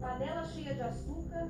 Panela cheia de açúcar.